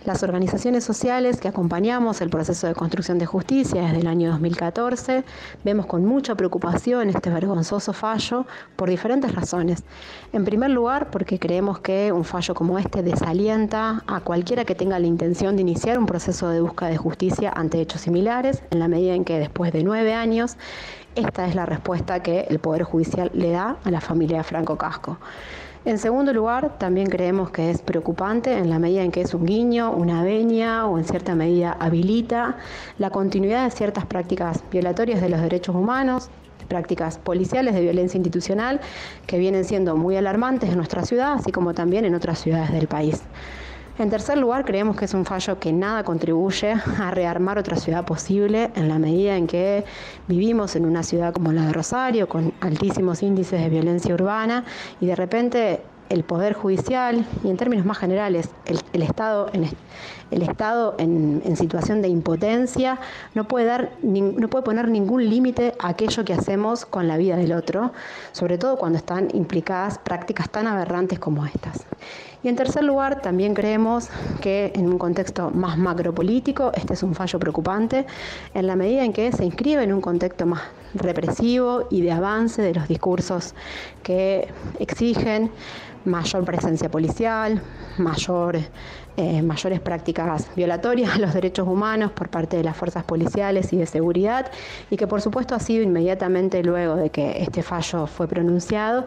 Las organizaciones sociales que acompañamos el proceso de construcción de justicia desde el año 2014 vemos con mucha preocupación este vergonzoso fallo por diferentes razones. En primer lugar, porque creemos que un fallo como este desalienta a cualquiera que tenga la intención de iniciar un proceso de búsqueda de justicia ante hechos similares, en la medida en que después de nueve años esta es la respuesta que el Poder Judicial le da a la familia Franco Casco. En segundo lugar, también creemos que es preocupante en la medida en que es un guiño, una veña o en cierta medida habilita la continuidad de ciertas prácticas violatorias de los derechos humanos, prácticas policiales de violencia institucional que vienen siendo muy alarmantes en nuestra ciudad, así como también en otras ciudades del país. En tercer lugar, creemos que es un fallo que nada contribuye a rearmar otra ciudad posible en la medida en que vivimos en una ciudad como la de Rosario, con altísimos índices de violencia urbana, y de repente el Poder Judicial y en términos más generales el, Estado, en, situación de impotencia no puede, no puede poner ningún límite a aquello que hacemos con la vida del otro, sobre todo cuando están implicadas prácticas tan aberrantes como estas. Y en tercer lugar, también creemos que en un contexto más macropolítico, este es un fallo preocupante, en la medida en que se inscribe en un contexto más represivo y de avance de los discursos que exigen mayor presencia policial, eh, mayores prácticas violatorias a los derechos humanos por parte de las fuerzas policiales y de seguridad, y que por supuesto ha sido inmediatamente luego de que este fallo fue pronunciado,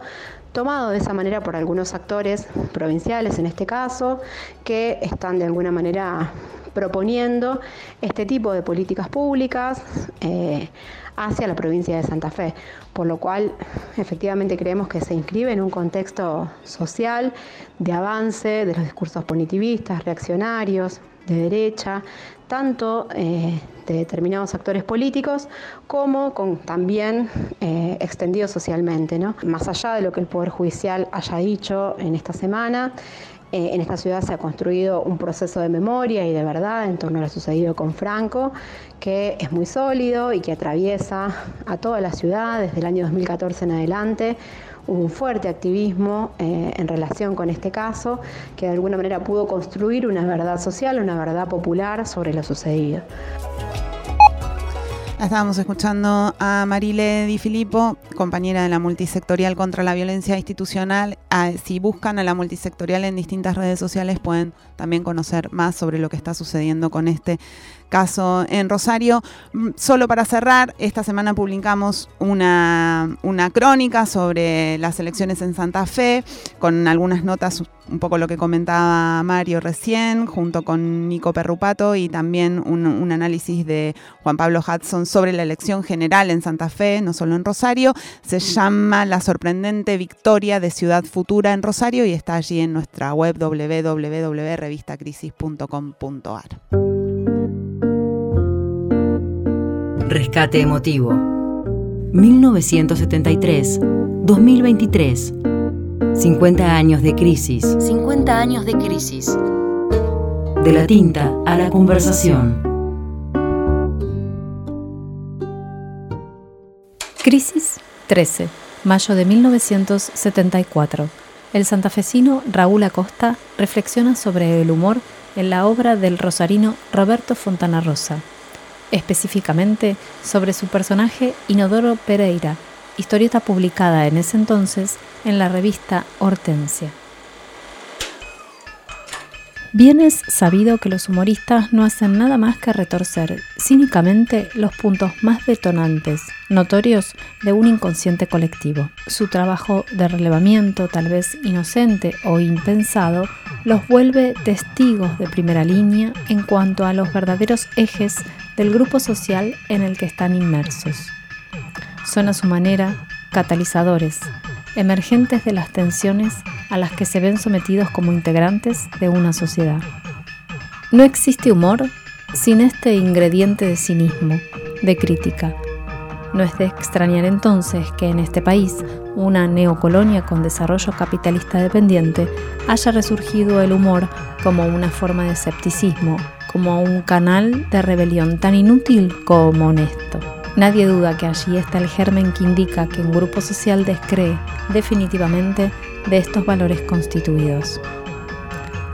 tomado de esa manera por algunos actores provinciales en este caso, que están de alguna manera proponiendo este tipo de políticas públicas eh, hacia la provincia de Santa Fe, por lo cual efectivamente creemos que se inscribe en un contexto social de avance de los discursos punitivistas, reaccionarios, de derecha, tanto eh, de determinados actores políticos como con, también eh, extendido socialmente. ¿no? Más allá de lo que el Poder Judicial haya dicho en esta semana, eh, en esta ciudad se ha construido un proceso de memoria y de verdad en torno a lo sucedido con Franco, que es muy sólido y que atraviesa a toda la ciudad desde el año 2014 en adelante un fuerte activismo eh, en relación con este caso, que de alguna manera pudo construir una verdad social, una verdad popular sobre lo sucedido. Estábamos escuchando a Marile Di Filippo, compañera de la multisectorial contra la violencia institucional. Ah, si buscan a la multisectorial en distintas redes sociales pueden también conocer más sobre lo que está sucediendo con este caso en Rosario. Mm, solo para cerrar, esta semana publicamos una, una crónica sobre las elecciones en Santa Fe, con algunas notas, un poco lo que comentaba Mario recién, junto con Nico Perrupato y también un, un análisis de Juan Pablo Hudson sobre la elección general en Santa Fe, no solo en Rosario. Se llama La sorprendente victoria de Ciudad Futura en Rosario y está allí en nuestra web www.revistacrisis.com.ar. Rescate emotivo. 1973-2023. 50 años de crisis. 50 años de crisis. De la tinta a la conversación. Crisis 13, mayo de 1974. El santafesino Raúl Acosta reflexiona sobre el humor en la obra del rosarino Roberto Fontana Rosa específicamente sobre su personaje Inodoro Pereira, historieta publicada en ese entonces en la revista Hortensia. Bien es sabido que los humoristas no hacen nada más que retorcer cínicamente los puntos más detonantes, notorios de un inconsciente colectivo. Su trabajo de relevamiento, tal vez inocente o impensado, los vuelve testigos de primera línea en cuanto a los verdaderos ejes del grupo social en el que están inmersos. Son a su manera catalizadores, emergentes de las tensiones a las que se ven sometidos como integrantes de una sociedad. No existe humor sin este ingrediente de cinismo, de crítica. No es de extrañar entonces que en este país, una neocolonia con desarrollo capitalista dependiente, haya resurgido el humor como una forma de escepticismo, como un canal de rebelión tan inútil como honesto. Nadie duda que allí está el germen que indica que un grupo social descree definitivamente de estos valores constituidos.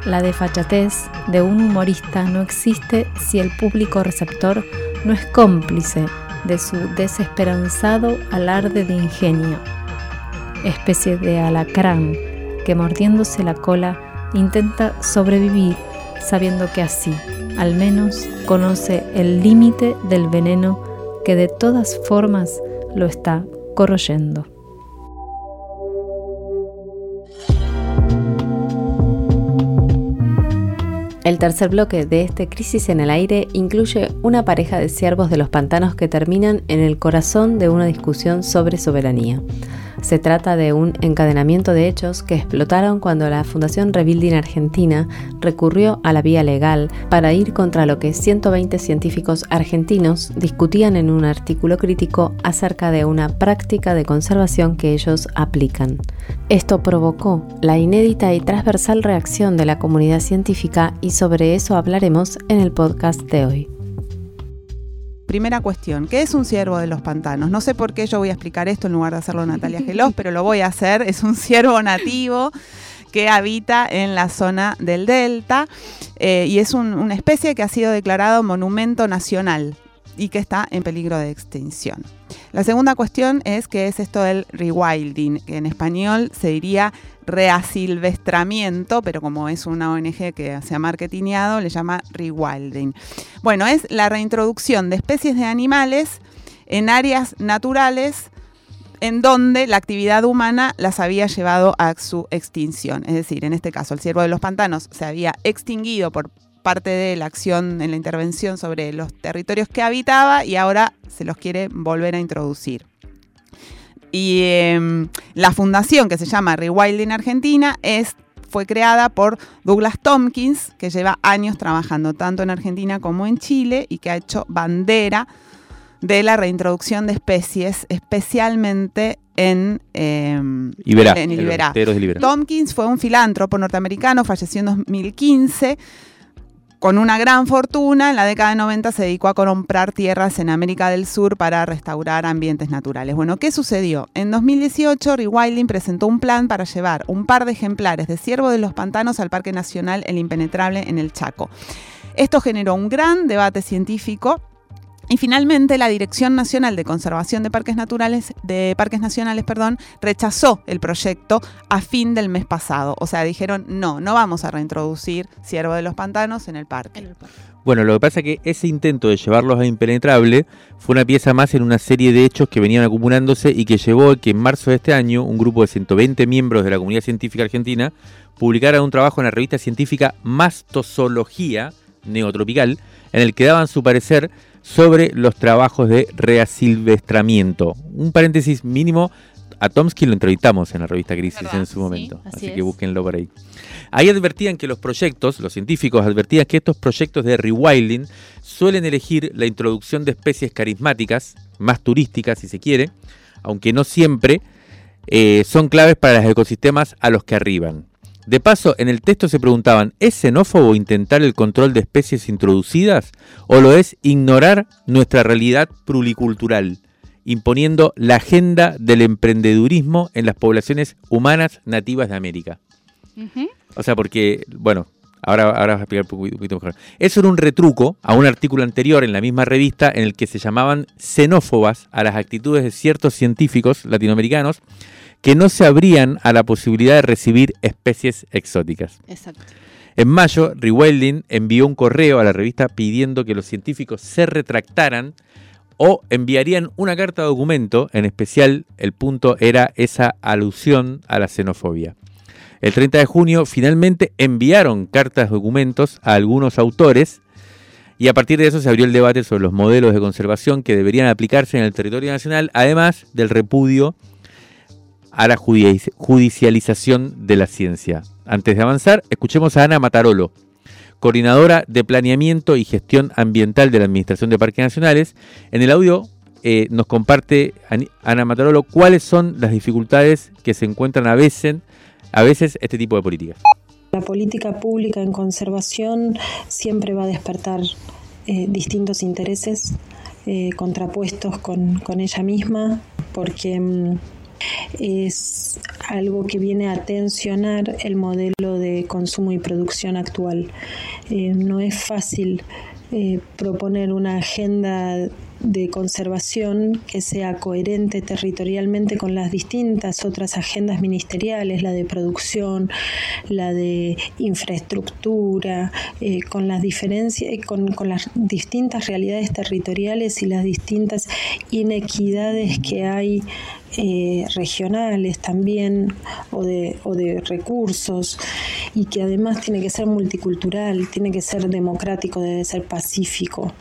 La desfachatez de un humorista no existe si el público receptor no es cómplice de su desesperanzado alarde de ingenio, especie de alacrán que mordiéndose la cola intenta sobrevivir sabiendo que así, al menos, conoce el límite del veneno que de todas formas lo está corroyendo. El tercer bloque de este Crisis en el Aire incluye una pareja de siervos de los pantanos que terminan en el corazón de una discusión sobre soberanía. Se trata de un encadenamiento de hechos que explotaron cuando la Fundación Rebuilding Argentina recurrió a la vía legal para ir contra lo que 120 científicos argentinos discutían en un artículo crítico acerca de una práctica de conservación que ellos aplican. Esto provocó la inédita y transversal reacción de la comunidad científica y sobre eso hablaremos en el podcast de hoy. Primera cuestión, ¿qué es un ciervo de los pantanos? No sé por qué yo voy a explicar esto en lugar de hacerlo Natalia Gelos, pero lo voy a hacer. Es un ciervo nativo que habita en la zona del delta eh, y es una especie que ha sido declarado monumento nacional y que está en peligro de extinción. La segunda cuestión es qué es esto del rewilding, que en español se diría reasilvestramiento, pero como es una ONG que se ha marketingado, le llama rewilding. Bueno, es la reintroducción de especies de animales en áreas naturales en donde la actividad humana las había llevado a su extinción. Es decir, en este caso, el ciervo de los pantanos se había extinguido por parte de la acción en la intervención sobre los territorios que habitaba y ahora se los quiere volver a introducir. Y em, la fundación que se llama Rewilding Argentina es, fue creada por Douglas Tompkins, que lleva años trabajando tanto en Argentina como en Chile y que ha hecho bandera de la reintroducción de especies, especialmente en, eh, Iberá, en Iberá. Iberá. Tompkins fue un filántropo norteamericano, falleció en 2015 con una gran fortuna, en la década de 90 se dedicó a comprar tierras en América del Sur para restaurar ambientes naturales. Bueno, ¿qué sucedió? En 2018, Rewilding presentó un plan para llevar un par de ejemplares de ciervo de los pantanos al Parque Nacional El Impenetrable en el Chaco. Esto generó un gran debate científico y finalmente la Dirección Nacional de Conservación de Parques Naturales de Parques Nacionales, perdón, rechazó el proyecto a fin del mes pasado. O sea, dijeron, "No, no vamos a reintroducir ciervo de los pantanos en el parque." Bueno, lo que pasa es que ese intento de llevarlos a impenetrable fue una pieza más en una serie de hechos que venían acumulándose y que llevó a que en marzo de este año un grupo de 120 miembros de la comunidad científica argentina publicara un trabajo en la revista científica Mastozoología Neotropical, en el que daban su parecer sobre los trabajos de reasilvestramiento. Un paréntesis mínimo, a Tomsky lo entrevistamos en la revista Crisis en su momento, así, que búsquenlo por ahí. Ahí advertían que los proyectos, los científicos advertían que estos proyectos de rewilding suelen elegir la introducción de especies carismáticas, más turísticas si se quiere, aunque no siempre eh, son claves para los ecosistemas a los que arriban. De paso, en el texto se preguntaban, ¿es xenófobo intentar el control de especies introducidas o lo es ignorar nuestra realidad plulicultural, imponiendo la agenda del emprendedurismo en las poblaciones humanas nativas de América? O sea, porque, bueno, ahora, ahora vas a explicar un poquito mejor. Eso era un retruco a un artículo anterior en la misma revista en el que se llamaban xenófobas a las actitudes de ciertos científicos latinoamericanos que no se abrían a la posibilidad de recibir especies exóticas. Exacto. En mayo, Rewilding envió un correo a la revista pidiendo que los científicos se retractaran o enviarían una carta de documento, en especial el punto era esa alusión a la xenofobia. El 30 de junio finalmente enviaron cartas de documentos a algunos autores y a partir de eso se abrió el debate sobre los modelos de conservación que deberían aplicarse en el territorio nacional, además del repudio a la judicialización de la ciencia. Antes de avanzar, escuchemos a Ana Matarolo, coordinadora de Planeamiento y Gestión Ambiental de la Administración de Parques Nacionales. En el audio eh, nos comparte Ana Matarolo cuáles son las dificultades que se encuentran a veces, a veces este tipo de políticas. La política pública en conservación siempre va a despertar eh, distintos intereses eh, contrapuestos con, ella misma, porque mm, es algo que viene a tensionar el modelo de consumo y producción actual. Eh, no es fácil eh, proponer una agenda de conservación que sea coherente territorialmente con las distintas otras agendas ministeriales, la de producción, la de infraestructura, eh, con las diferencias, con, con las distintas realidades territoriales y las distintas inequidades que hay eh, regionales también o de, o de recursos y que además tiene que ser multicultural, tiene que ser democrático, debe ser pacífico.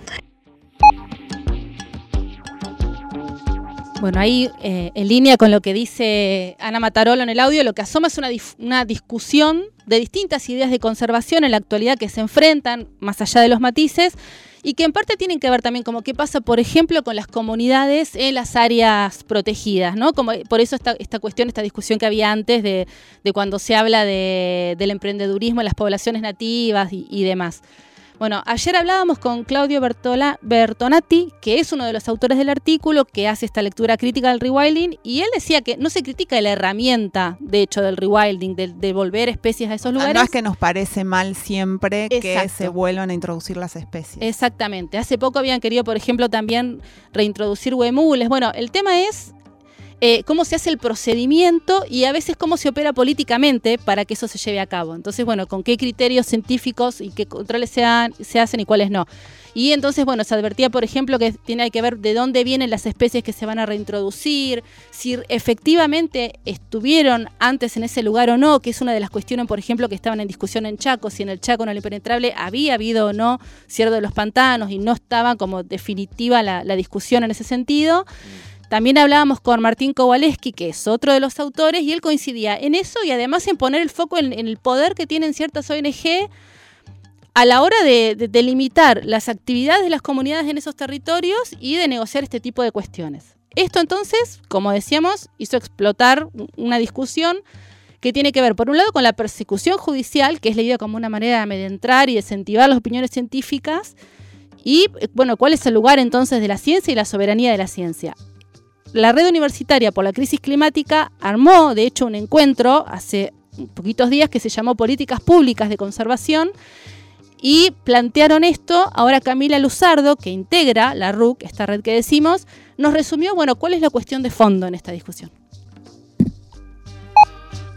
Bueno, ahí eh, en línea con lo que dice Ana Matarolo en el audio, lo que asoma es una, una, discusión de distintas ideas de conservación en la actualidad que se enfrentan, más allá de los matices, y que en parte tienen que ver también como qué pasa, por ejemplo, con las comunidades en las áreas protegidas, ¿no? Como, por eso esta, esta cuestión, esta discusión que había antes de, de cuando se habla de, del emprendedurismo en las poblaciones nativas y, y demás. Bueno, ayer hablábamos con Claudio Bertola, Bertonati, que es uno de los autores del artículo que hace esta lectura crítica del rewilding, y él decía que no se critica la herramienta, de hecho, del rewilding, de, de volver especies a esos lugares. No es que nos parece mal siempre Exacto. que se vuelvan a introducir las especies. Exactamente. Hace poco habían querido, por ejemplo, también reintroducir huemules. Bueno, el tema es eh, cómo se hace el procedimiento y a veces cómo se opera políticamente para que eso se lleve a cabo. Entonces, bueno, con qué criterios científicos y qué controles se, han, se hacen y cuáles no. Y entonces, bueno, se advertía, por ejemplo, que tiene que ver de dónde vienen las especies que se van a reintroducir, si efectivamente estuvieron antes en ese lugar o no, que es una de las cuestiones, por ejemplo, que estaban en discusión en Chaco, si en el Chaco, en el impenetrable, había habido o no cierre de los pantanos y no estaba como definitiva la, la discusión en ese sentido. También hablábamos con Martín Kowaleski, que es otro de los autores, y él coincidía en eso y además en poner el foco en, el poder que tienen ciertas ONG a la hora de, de, delimitar las actividades de las comunidades en esos territorios y de negociar este tipo de cuestiones. Esto entonces, como decíamos, hizo explotar una discusión que tiene que ver, por un lado, con la persecución judicial, que es leída como una manera de amedrentar y de incentivar las opiniones científicas, y, bueno, cuál es el lugar entonces de la ciencia y la soberanía de la ciencia la red universitaria por la crisis climática armó, de hecho, un encuentro hace poquitos días que se llamó Políticas Públicas de Conservación y plantearon esto. Ahora Camila Luzardo, que integra la RUC, esta red que decimos, nos resumió, bueno, cuál es la cuestión de fondo en esta discusión.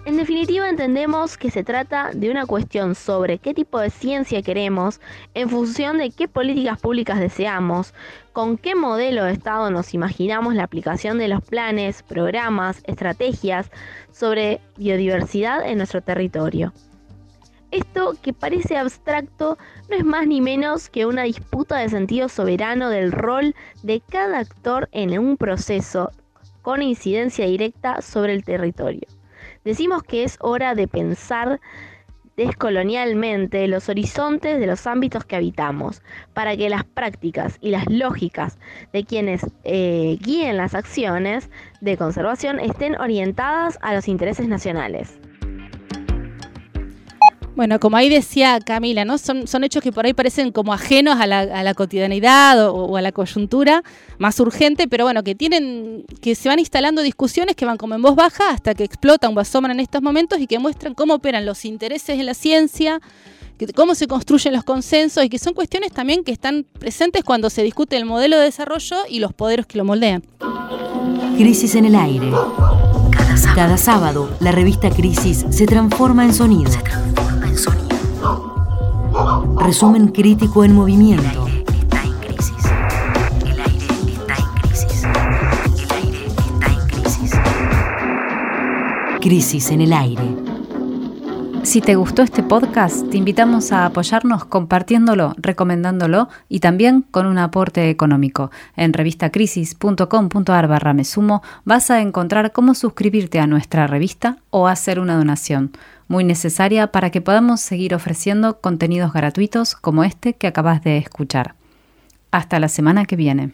En definitiva, entendemos que se trata de una cuestión sobre qué tipo de ciencia queremos, en función de qué políticas públicas deseamos, con qué modelo de Estado nos imaginamos la aplicación de los planes, programas, estrategias sobre biodiversidad en nuestro territorio. Esto que parece abstracto no es más ni menos que una disputa de sentido soberano del rol de cada actor en un proceso con incidencia directa sobre el territorio. Decimos que es hora de pensar descolonialmente los horizontes de los ámbitos que habitamos, para que las prácticas y las lógicas de quienes eh, guíen las acciones de conservación estén orientadas a los intereses nacionales. Bueno, como ahí decía Camila, ¿no? Son, son hechos que por ahí parecen como ajenos a la, a la cotidianidad o, a la coyuntura más urgente, pero bueno, que tienen, que se van instalando discusiones que van como en voz baja hasta que explotan o asoman en estos momentos y que muestran cómo operan los intereses en la ciencia, que, cómo se construyen los consensos y que son cuestiones también que están presentes cuando se discute el modelo de desarrollo y los poderes que lo moldean. Crisis en el aire. Cada sábado, Cada sábado la revista Crisis se transforma en sonido. Se transforma Resumen crítico en movimiento. El aire está en crisis. Crisis en el aire. Si te gustó este podcast, te invitamos a apoyarnos compartiéndolo, recomendándolo y también con un aporte económico. En revistacrisis.com.ar barra me sumo vas a encontrar cómo suscribirte a nuestra revista o hacer una donación muy necesaria para que podamos seguir ofreciendo contenidos gratuitos como este que acabas de escuchar. Hasta la semana que viene.